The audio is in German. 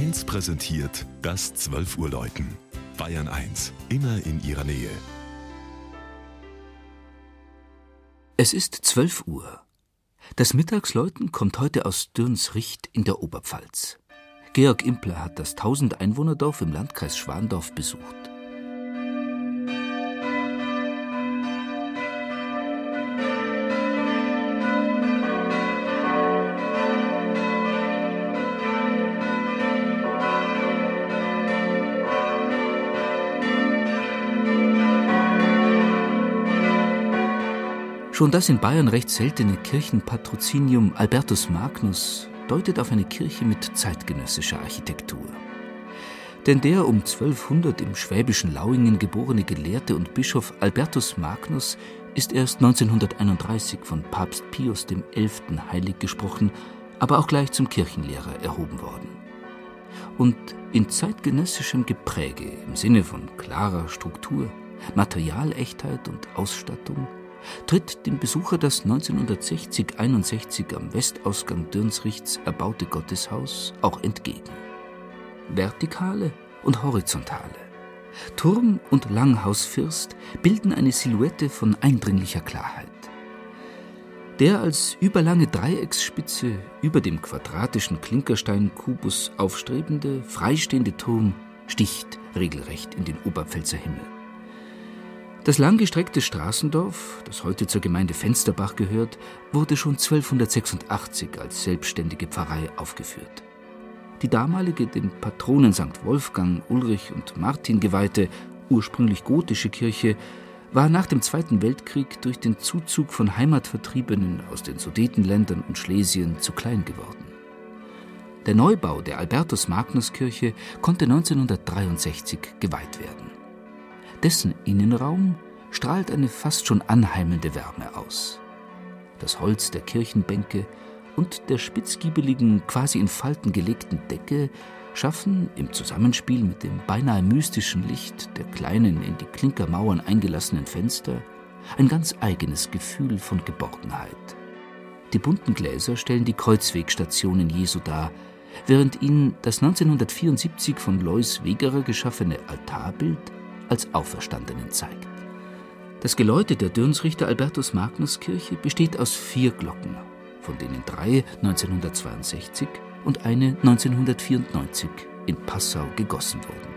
1 präsentiert das 12 Uhr Läuten. Bayern 1, immer in ihrer Nähe. Es ist 12 Uhr. Das Mittagsläuten kommt heute aus Dürnsricht in der Oberpfalz. Georg Impler hat das 1000 Einwohnerdorf im Landkreis Schwandorf besucht. Schon das in Bayern recht seltene Kirchenpatrozinium Albertus Magnus deutet auf eine Kirche mit zeitgenössischer Architektur. Denn der um 1200 im schwäbischen Lauingen geborene Gelehrte und Bischof Albertus Magnus ist erst 1931 von Papst Pius XI. heilig gesprochen, aber auch gleich zum Kirchenlehrer erhoben worden. Und in zeitgenössischem Gepräge im Sinne von klarer Struktur, Materialechtheit und Ausstattung tritt dem Besucher das 1960-61 am Westausgang Dürnsrichts erbaute Gotteshaus auch entgegen. Vertikale und horizontale, Turm und Langhausfirst bilden eine Silhouette von eindringlicher Klarheit. Der als überlange Dreiecksspitze über dem quadratischen Klinkersteinkubus aufstrebende, freistehende Turm sticht regelrecht in den Oberpfälzer Himmel. Das langgestreckte Straßendorf, das heute zur Gemeinde Fensterbach gehört, wurde schon 1286 als selbstständige Pfarrei aufgeführt. Die damalige dem Patronen St. Wolfgang, Ulrich und Martin geweihte, ursprünglich gotische Kirche war nach dem Zweiten Weltkrieg durch den Zuzug von Heimatvertriebenen aus den Sudetenländern und Schlesien zu klein geworden. Der Neubau der Albertus-Magnus-Kirche konnte 1963 geweiht werden. Dessen Innenraum strahlt eine fast schon anheimelnde Wärme aus. Das Holz der Kirchenbänke und der spitzgiebeligen, quasi in Falten gelegten Decke schaffen im Zusammenspiel mit dem beinahe mystischen Licht der kleinen in die Klinkermauern eingelassenen Fenster ein ganz eigenes Gefühl von Geborgenheit. Die bunten Gläser stellen die Kreuzwegstationen Jesu dar, während ihnen das 1974 von Lois Wegerer geschaffene Altarbild als Auferstandenen zeigt. Das Geläute der Dürnsrichter Albertus Magnus Kirche besteht aus vier Glocken, von denen drei 1962 und eine 1994 in Passau gegossen wurden.